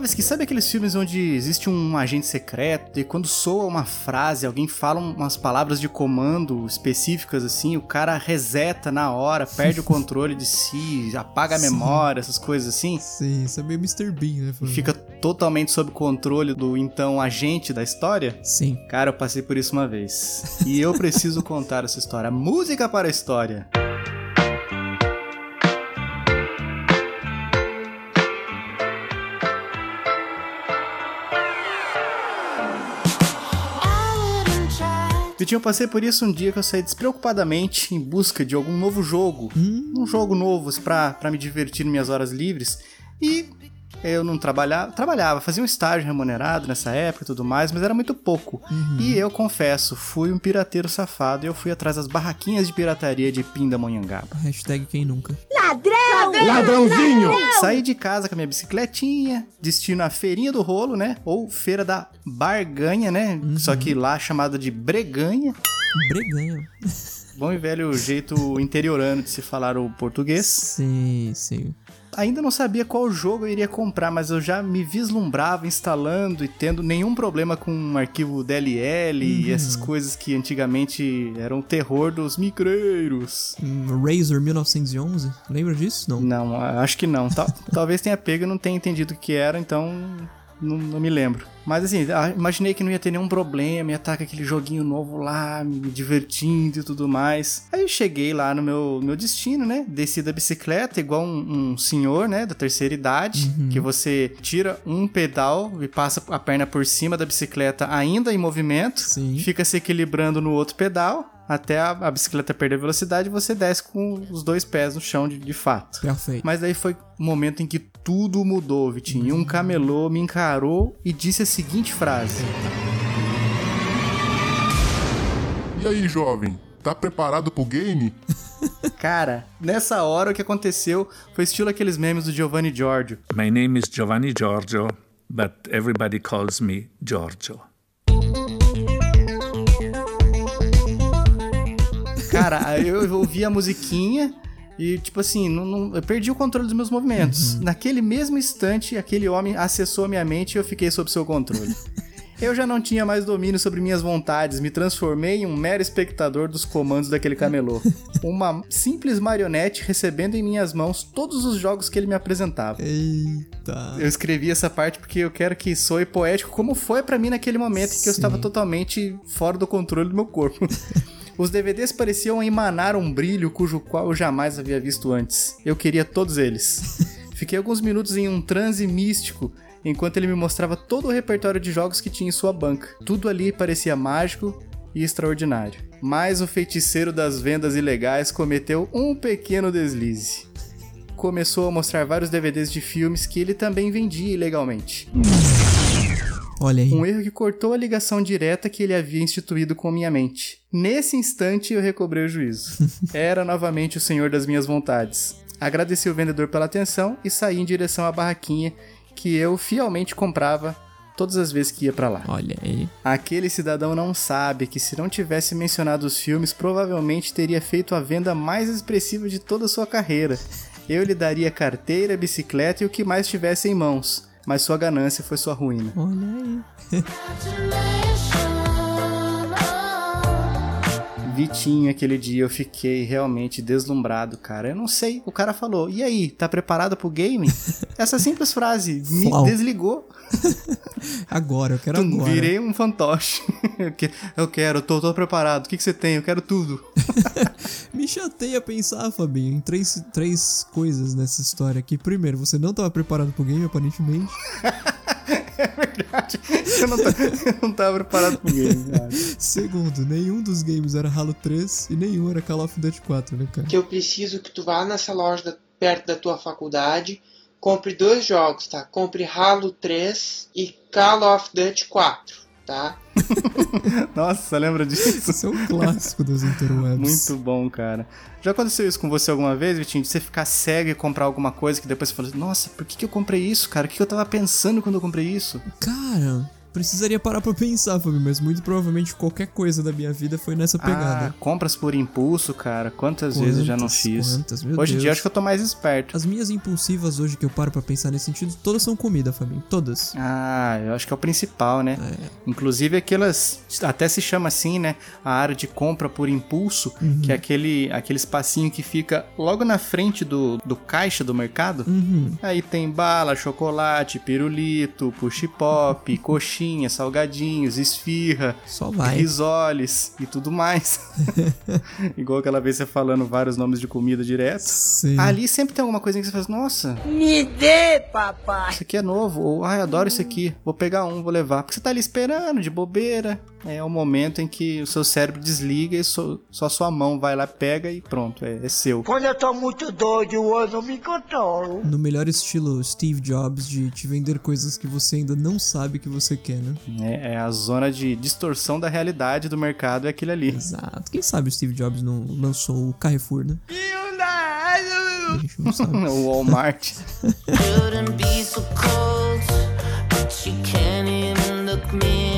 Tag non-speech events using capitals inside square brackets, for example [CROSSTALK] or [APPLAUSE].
Tarkovsky, sabe aqueles filmes onde existe um agente secreto e quando soa uma frase, alguém fala umas palavras de comando específicas assim, o cara reseta na hora, perde o [LAUGHS] controle de si, apaga a Sim. memória, essas coisas assim? Sim, isso é meio Mr. Bean, né? Fica totalmente sob controle do então agente da história? Sim. Cara, eu passei por isso uma vez. E eu preciso contar essa história. Música para a história. Vitinho, eu passei por isso um dia que eu saí despreocupadamente em busca de algum novo jogo. Hum, Um jogo novo pra, pra me divertir nas minhas horas livres. E eu não trabalhava. Trabalhava, fazia um estágio remunerado nessa época e tudo mais, mas era muito pouco. E eu confesso, fui um pirateiro safado e eu fui atrás das barraquinhas de pirataria de Pindamonhangaba. hashtag quem nunca. Ladrãozinho! Saí de casa com a minha bicicletinha, destino à feirinha do rolo, né? Ou feira da barganha, né? Só que lá chamada de breganha. Breganha. [LAUGHS] Bom e velho jeito interiorano de se falar o português. Sim, sim. Ainda não sabia qual jogo eu iria comprar, mas eu já me vislumbrava instalando e tendo nenhum problema com um arquivo DLL e essas coisas que antigamente eram o terror dos micreiros. Hum, Razor 1911, lembra disso? Não. Não, acho que não. Tal- [LAUGHS] talvez tenha pego e não tenha entendido o que era, então não, não me lembro. Mas assim, imaginei que não ia ter nenhum problema, ia estar com aquele joguinho novo lá, me divertindo e tudo mais. Aí eu cheguei lá no meu, meu destino, né? Desci da bicicleta, igual um, um senhor, né? Da terceira idade, que você tira um pedal e passa a perna por cima da bicicleta ainda em movimento, Sim. fica se equilibrando no outro pedal. Até a, a bicicleta perder velocidade, você desce com os dois pés no chão de, de fato. Perfeito. Mas daí foi o momento em que tudo mudou, Vitinho. Um camelô me encarou e disse a seguinte frase: E aí, jovem? Tá preparado pro game? [LAUGHS] Cara, nessa hora o que aconteceu foi estilo aqueles memes do Giovanni Giorgio. My name is Giovanni Giorgio, but everybody calls me Giorgio. Cara, eu ouvi a musiquinha e, tipo assim, não, não- eu perdi o controle dos meus movimentos. Naquele mesmo instante, aquele homem acessou a minha mente e eu fiquei sob seu controle. [LAUGHS] Eu já não tinha mais domínio sobre minhas vontades, me transformei em um mero espectador dos comandos daquele camelô. Uma simples marionete recebendo em minhas mãos todos os jogos que ele me apresentava. Eita. Eu escrevi essa parte porque eu quero que soe poético como foi pra mim naquele momento em que eu Sim. estava totalmente fora do controle do meu corpo. [LAUGHS] Os DVDs pareciam emanar um brilho cujo qual eu jamais havia visto antes. Eu queria todos eles. [LAUGHS] Fiquei alguns minutos em um transe místico enquanto ele me mostrava todo o repertório de jogos que tinha em sua banca. Tudo ali parecia mágico e extraordinário. Mas o feiticeiro das vendas ilegais cometeu um pequeno deslize [LAUGHS] começou a mostrar vários DVDs de filmes que ele também vendia ilegalmente. Olha aí. Um erro que cortou a ligação direta que ele havia instituído com minha mente. Nesse instante eu recobrei o juízo. [LAUGHS] Era novamente o senhor das minhas vontades. Agradeci o vendedor pela atenção e saí em direção à barraquinha que eu fielmente comprava todas as vezes que ia pra lá. Olha aí. Aquele cidadão não sabe que se não tivesse mencionado os filmes, provavelmente teria feito a venda mais expressiva de toda a sua carreira. Eu lhe daria carteira, bicicleta e o que mais tivesse em mãos, mas sua ganância foi sua ruína. Olha aí. [LAUGHS] Vitinho, aquele dia eu fiquei realmente deslumbrado, cara. Eu não sei, o cara falou: "E aí, tá preparado pro game?" [LAUGHS] Essa simples frase me Flau. desligou. [LAUGHS] Agora, eu quero Tum, agora. Virei um fantoche. Eu que- eu quero, tô, tô preparado. O que, que você tem? Eu quero tudo. Me chateia pensar, Fabinho, em três, três coisas nessa história aqui. Primeiro, você não estava preparado pro game, aparentemente. [LAUGHS] Eu não, tá- eu [LAUGHS] não tava preparado pro game, [LAUGHS] cara. Segundo, nenhum dos games era Halo 3 e nenhum era Call of Duty 4, né, cara? que eu preciso que tu vá nessa loja da- perto da tua faculdade, compre dois jogos, tá? Compre Halo 3 e Call of Duty 4, tá? [LAUGHS] Nossa, lembra disso? Isso é um clássico das interwebs. Muito bom, cara. Já aconteceu isso com você alguma vez, Vitinho? De você ficar cego e comprar alguma coisa que depois você fala assim, nossa, por que, que eu comprei isso, cara? O que, que eu tava pensando quando eu comprei isso? Cara, precisaria parar pra pensar, Fabinho, mas muito provavelmente qualquer coisa da minha vida foi nessa Ah, pegada. compras por impulso, cara. Quantas, vezes eu já não Quantas, fiz? quantas, meu Hoje em dia eu acho que eu tô mais esperto. As minhas impulsivas hoje que eu paro pra pensar nesse sentido, todas são comida, Fabinho. Todas. Ah, eu acho que é o principal, né? É. Inclusive aquelas. Até se chama assim, né? A área de compra por impulso, Uhum. que é aquele, aquele espacinho que fica logo na frente do, do caixa do mercado. Uhum. Aí tem bala, chocolate, pirulito, push-pop, coxinha, [LAUGHS] salgadinhos, esfirra, Só vai. risoles e tudo mais. [LAUGHS] Igual aquela vez você falando vários nomes de comida direto. Sim. Ali sempre tem alguma coisinha que você faz, nossa, Me dê, papai. isso aqui é novo, ou ai, adoro isso aqui, vou pegar um, vou levar. Porque você tá ali esperando, de bobeira. É o momento em que o seu cérebro desliga e só, só sua mão vai lá, pega e pronto, é, é seu. Quando eu tô muito doido, eu não me controlo. No melhor estilo Steve Jobs de te vender coisas que você ainda não sabe que você quer, né? É, é a zona de distorção da realidade do mercado, é aquele ali. Exato. Quem sabe o Steve Jobs não lançou o Carrefour, né? [LAUGHS] O Walmart. Shouldn't be so cold, but you can't even look me